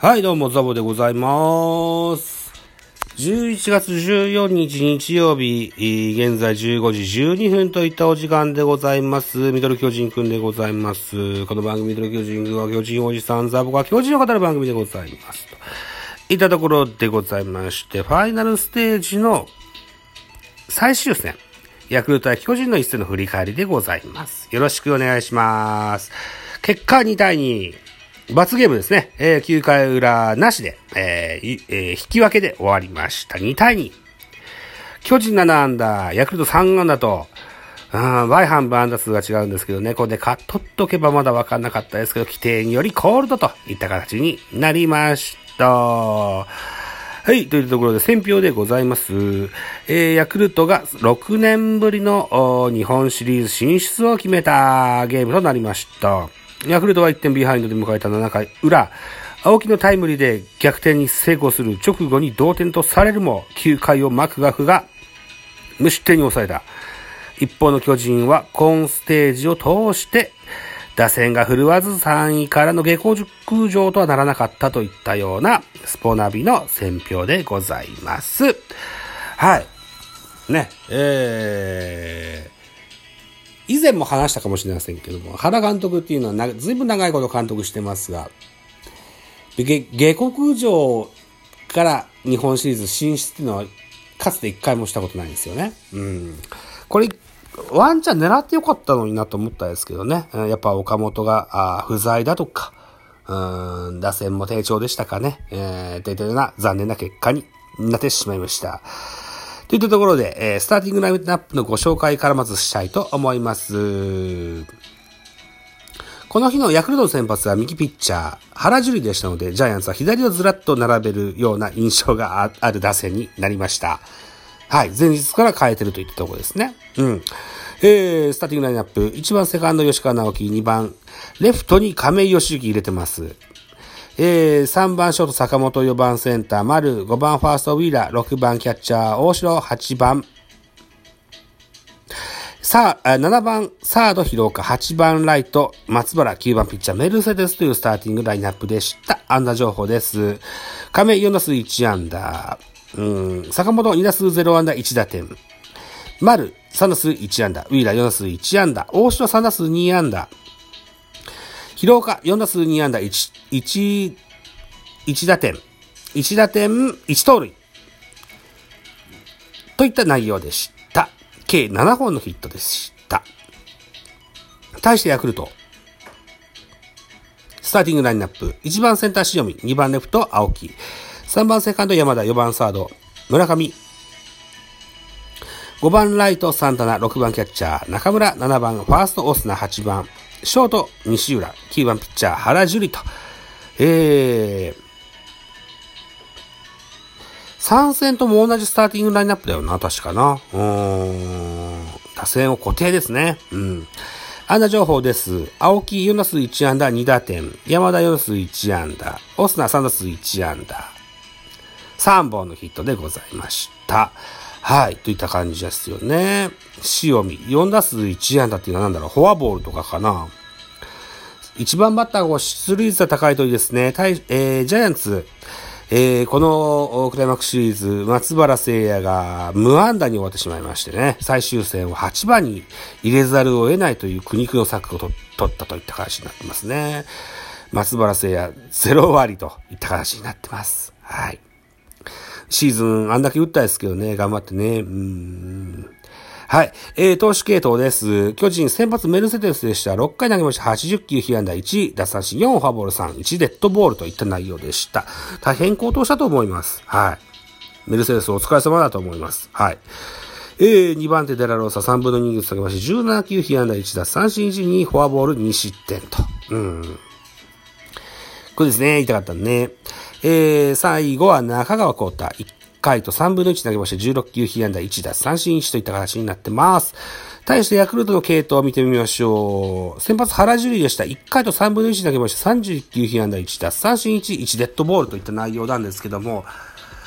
はい、どうも、ザボでございます。11月14日日曜日、現在15時12分といったお時間でございます。ミドル巨人くんでございます。この番組ミドル巨人くんは巨人おじさん、ザボが巨人を語る番組でございます。といったところでございまして、ファイナルステージの最終戦、ヤクルト対巨人の一戦の振り返りでございます。よろしくお願いします。結果2対2。罰ゲームですね。えー9回裏なしで、えーえー引き分けで終わりました。2対2。巨人7安打、ヤクルト3安打と、うん、倍半分安打数が違うんですけどね、これで勝っとっとけばまだ分かんなかったですけど、規定によりコールドといった形になりました。はい、というところで選票でございます。えー、ヤクルトが6年ぶりの日本シリーズ進出を決めたゲームとなりました。ヤクルトは1点ビハインドで迎えた7回裏、青木のタイムリーで逆転に成功する直後に同点とされるも、9回をマクガフが無失点に抑えた。一方の巨人は今ステージを通して、打線が振るわず3位からの下校空上とはならなかったといったようなスポナビの選評でございます。はい。ね、えー、以前も話したかもしれませんけども、原監督っていうのはずいぶん長いこと監督してますが、下下克上から日本シリーズ進出っていうのは、かつて一回もしたことないんですよね。うん。これ、ワンチャン狙ってよかったのになと思ったんですけどね。やっぱ岡本があ不在だとか、うん、打線も低調でしたかね。えー、といったような残念な結果になってしまいました。といったところで、えースターティングラインナップのご紹介からまずしたいと思います。この日のヤクルトの先発は右ピッチャー、原樹里でしたので、ジャイアンツは左をずらっと並べるような印象がある打線になりました。はい。前日から変えてるといったところですね。うん。えー、スターティングラインナップ、1番セカンド吉川直樹、2番、レフトに亀井義行入れてます。えー、3番ショート坂本、4番センター丸、5番ファーストウィーラー、6番キャッチャー大城、8番さあ、7番サード広岡、8番ライト松原、9番ピッチャーメルセデスというスターティングラインナップでした。安打情報です。亀4打数1安打。うん、坂本2打数0安打1打点。丸3打数1安打。ウィーラー4打数1安打。大城3打数2安打。広岡4打数2安打1、1、1打点。1打点、1盗塁。といった内容でした。計7本のヒットでした。対してヤクルト。スターティングラインナップ。1番センター塩見、2番レフト青木。3番セカンド山田、4番サード村上。5番ライトサンタナ、6番キャッチャー中村、7番ファーストオスナ、8番ショート西浦、9番ピッチャー原樹里と。えー、3戦とも同じスターティングラインナップだよな、確かな。うーん。打線を固定ですね。うん。安打情報です。青木4打数1安打2打点。山田4打数1安打。オスナ3打数1安打。3本のヒットでございました。はい。といった感じですよね。塩見4打数1安打っていうのは何だろう？フォアボールとかかな一番バッターが出塁率が高いといいですね。対、えー、ジャイアンツ、えー、このクライマックスシリーズ、松原聖也が無安打に終わってしまいましてね、最終戦を8番に入れざるを得ないという苦肉の策を取ったといった形になってますね。松原聖也0割といった形になってます。はい。シーズンあんだけ打ったですけどね、頑張ってね。うーんはい。えー、投手系統です。巨人先発メルセデスでした。6回投げました。80球、被安打1、奪三振4、フォアボール3、1デッドボールといった内容でした。大変高騰したと思います。はい。メルセデスお疲れ様だと思います。はい。えー、2番手デラローサ3分の2ずつ投げまして、17球、被安打1、奪三振1、2、フォアボール2失点と。うん。これですね、言いたかったね。えー、最後は中川幸太。1回と3分の1投げまして、16球被安打1打三振1といった形になってます。対してヤクルトの系統を見てみましょう。先発原樹里でした。1回と3分の1投げまして、31球被安打1打三振1、1デッドボールといった内容なんですけども、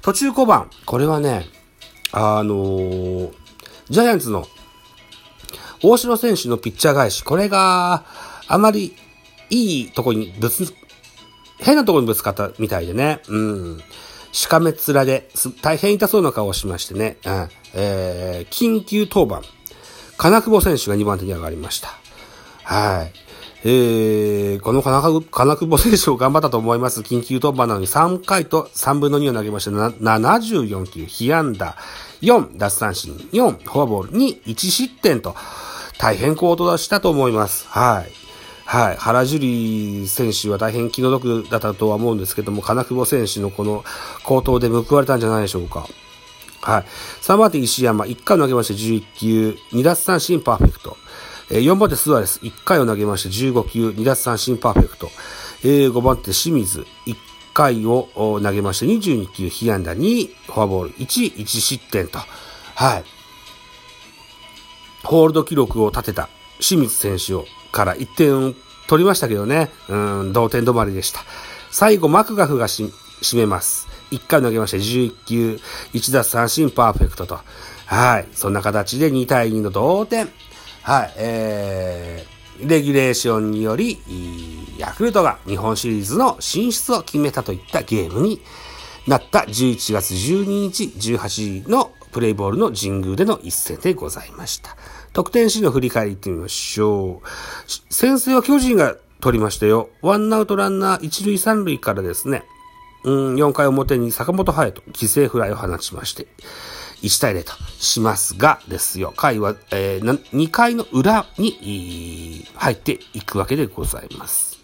途中5番。これはね、あのー、ジャイアンツの大城選手のピッチャー返し。これが、あまりいいとこにぶつ、変なところにぶつかったみたいでね。うん。しかめっ面で、大変痛そうな顔をしましてね。うん。えー、緊急登板。金久保選手が2番手に上がりました。はい。えー、この金久保選手を頑張ったと思います。緊急突破なのに3回と3分の2を投げまして、74球、被安打、4、奪三振、4、フォアボール、2、1失点と、大変高騰したと思います。はい。はい。原樹里選手は大変気の毒だったとは思うんですけども、金久保選手のこの高騰で報われたんじゃないでしょうか。はい。3番手石山、1回投げまして11球、2奪三振パーフェクト。4番手スアレス、1回を投げまして15球、2奪三振パーフェクト。5番手清水、1回を投げまして22球、被安打2、フォアボール1、1失点と。はい。ホールド記録を立てた清水選手をから1点取りましたけどね、うん、同点止まりでした。最後、マクガフがし締めます。1回投げまして11球、1奪三振パーフェクトと。はい。そんな形で2対2の同点。はい、えー、レギュレーションにより、ヤクルトが日本シリーズの進出を決めたといったゲームになった11月12日18時のプレイボールの神宮での一戦でございました。得点シーンの振り返りいってみましょう。先制は巨人が取りましたよ。ワンアウトランナー一塁三塁からですね、うん、4回表に坂本隼人、犠牲フライを放ちまして、1対0としますがですよ、回は、えー、2回の裏に入っていくわけでございます。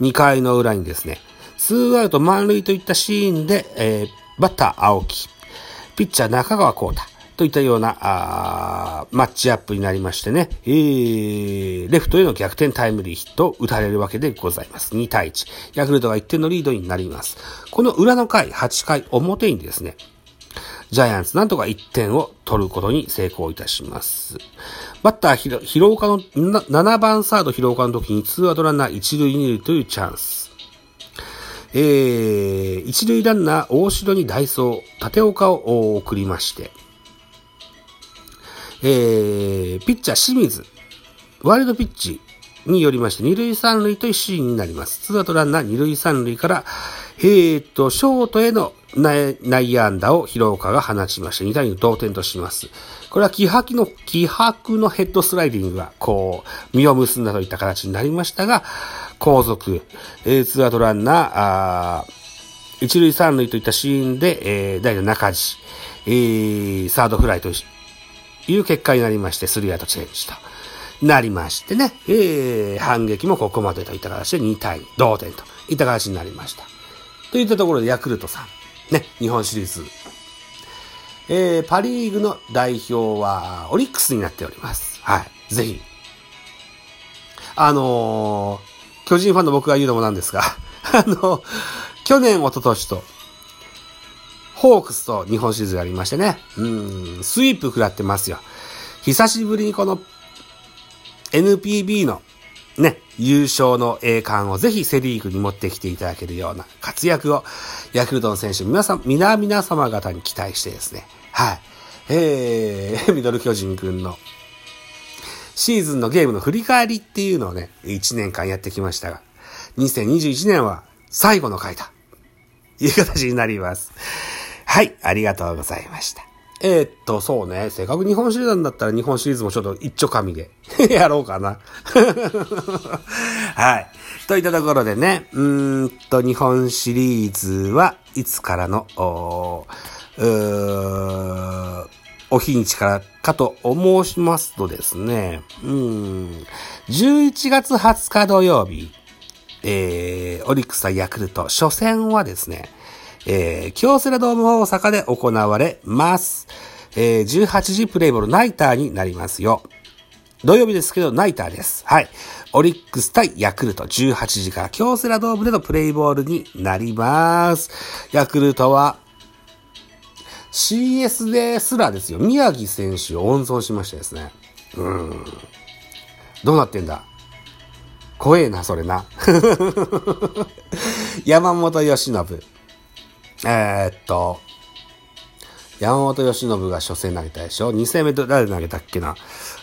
2回の裏にですね、ツーアウト満塁といったシーンで、えー、バッター青木、ピッチャー中川幸太といったようなあマッチアップになりましてね、えー、レフトへの逆転タイムリーヒットを打たれるわけでございます。2対1。ヤクルトが1点のリードになります。この裏の回、8回表にですね、ジャイアンツなんとか1点を取ることに成功いたします。バッターひろ、広岡の、7番サード広岡の時に2アウトランナー1塁2塁というチャンス。えー、一塁ランナー大城にダイソー、立岡を送りまして、えー、ピッチャー清水、ワイルドピッチによりまして、二塁三塁というシーンになります。ツーアウトランナー二塁三塁から、えーと、ショートへの内野安打を広岡が放ちまして、2対2同点とします。これは気迫の、気迫のヘッドスライディングが、こう、実を結んだといった形になりましたが、後続、えー、ツーアウトランナー、あー一塁三塁といったシーンで、えー、代打中地、えー、サードフライという結果になりまして、スリーアウトチェンジと。なりましてね、えー、反撃もここまでといった形で2対2、同点といった形になりました。といったところでヤクルトさん、ね、日本シリーズ。えー、パリーグの代表は、オリックスになっております。はい。ぜひ。あのー、巨人ファンの僕が言うのもなんですが、あの、去年、一昨年と、ホークスと日本シリーズがありましてね、うん、スイープ食らってますよ。久しぶりにこの NPB のね、優勝の栄冠をぜひセリーグに持ってきていただけるような活躍を、ヤクルトの選手、皆さん、皆々様方に期待してですね、はい。えー、ミドル巨人くんのシーズンのゲームの振り返りっていうのをね、1年間やってきましたが、2021年は最後の回という形になります。はい、ありがとうございました。えー、っと、そうね。せっかく日本シリーズなんだったら日本シリーズもちょっと一丁紙で やろうかな はい。といったところでね、うーんと、日本シリーズはいつからの、おーお日にちからかと申しますとですね、うん、11月20日土曜日、えー、オリックス対ヤクルト、初戦はですね、えー、京セラドーム大阪で行われます。えー、18時プレイボールナイターになりますよ。土曜日ですけど、ナイターです。はい。オリックス対ヤクルト18時から京セラドームでのプレイボールになります。ヤクルトは CS ですらですよ。宮城選手を温存しましてですね。うん。どうなってんだ？怖えな、それな。山本由伸。えー、っと、山本由伸が初戦投げたでしょ ?2 戦目誰投げたっけな？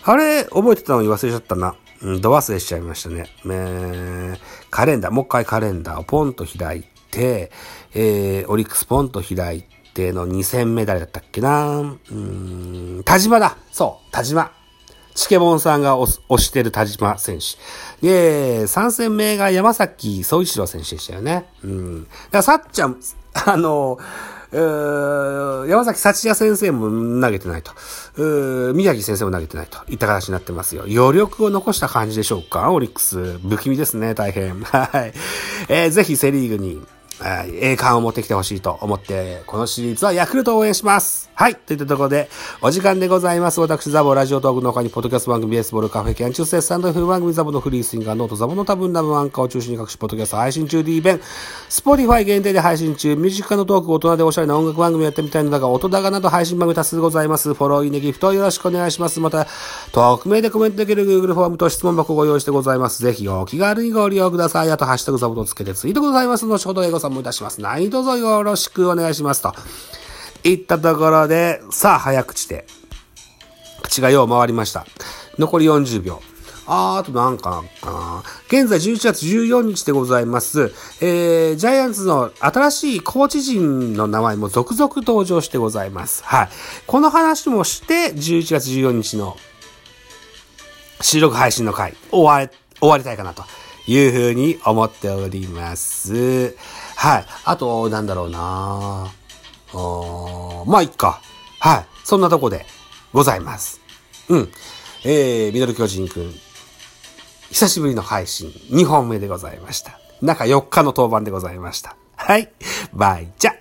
あれ、覚えてたのに忘れちゃったな。うん、ど忘れしちゃいましたね。えー、カレンダー、もう一回カレンダーをポンと開いて、えー、オリックスポンと開いての2戦目誰だったっけな？うん、田島だそう、田島。チケボンさんが推してる田島選手。で、3戦目が山崎総一郎選手でしたよね。うん。だからさっちゃん、あの、山﨑福也先生も投げてないと。宮城先生も投げてないといった形になってますよ。余力を残した感じでしょうか？オリックス。不気味ですね、大変。はい。えー、ぜひセリーグに栄冠を持ってきてほしいと思って、このシリーズはヤクルトを応援します。はい。といったところで、お時間でございます。私、ザボラジオトークの他に、ポッドキャスト番組、ベースボールカフェ、キャンチューセスタンド F 番組、ザボのフリースインガー、ノート、ザボの多分な分アンカーを中心に各種ポッドキャスト配信中 D 弁、スポティファイ限定で配信中、ミュージックのトーク、大人でおしゃれな音楽番組やってみたいのだが、音高など配信番組多数ございます。フォロー、イネギフトよろしくお願いします。また、匿名でコメントできる Google フォームと質問箱ご用意してございます。ぜひお気軽にご利用ください。あと、ハッシュタグザボとつけてツイートございます。後ほど英語さんもいたします。何卒よろしくお願いしますと。いったところで、さあ早口で、口がよう回りました。残り40秒。あー、あとなんかな。現在11月14日でございます。えー、ジャイアンツの新しいコーチ陣の名前も続々登場してございます。はい。この話もして、11月14日の収録配信の回、終わり、終わりたいかなというふうに思っております。はい。あと、なんだろうなまあ、いっか。はい。そんなとこでございます。うん。えー、ミドル巨人くん。久しぶりの配信、2本目でございました。中4日の登板でございました。はい。バイじゃ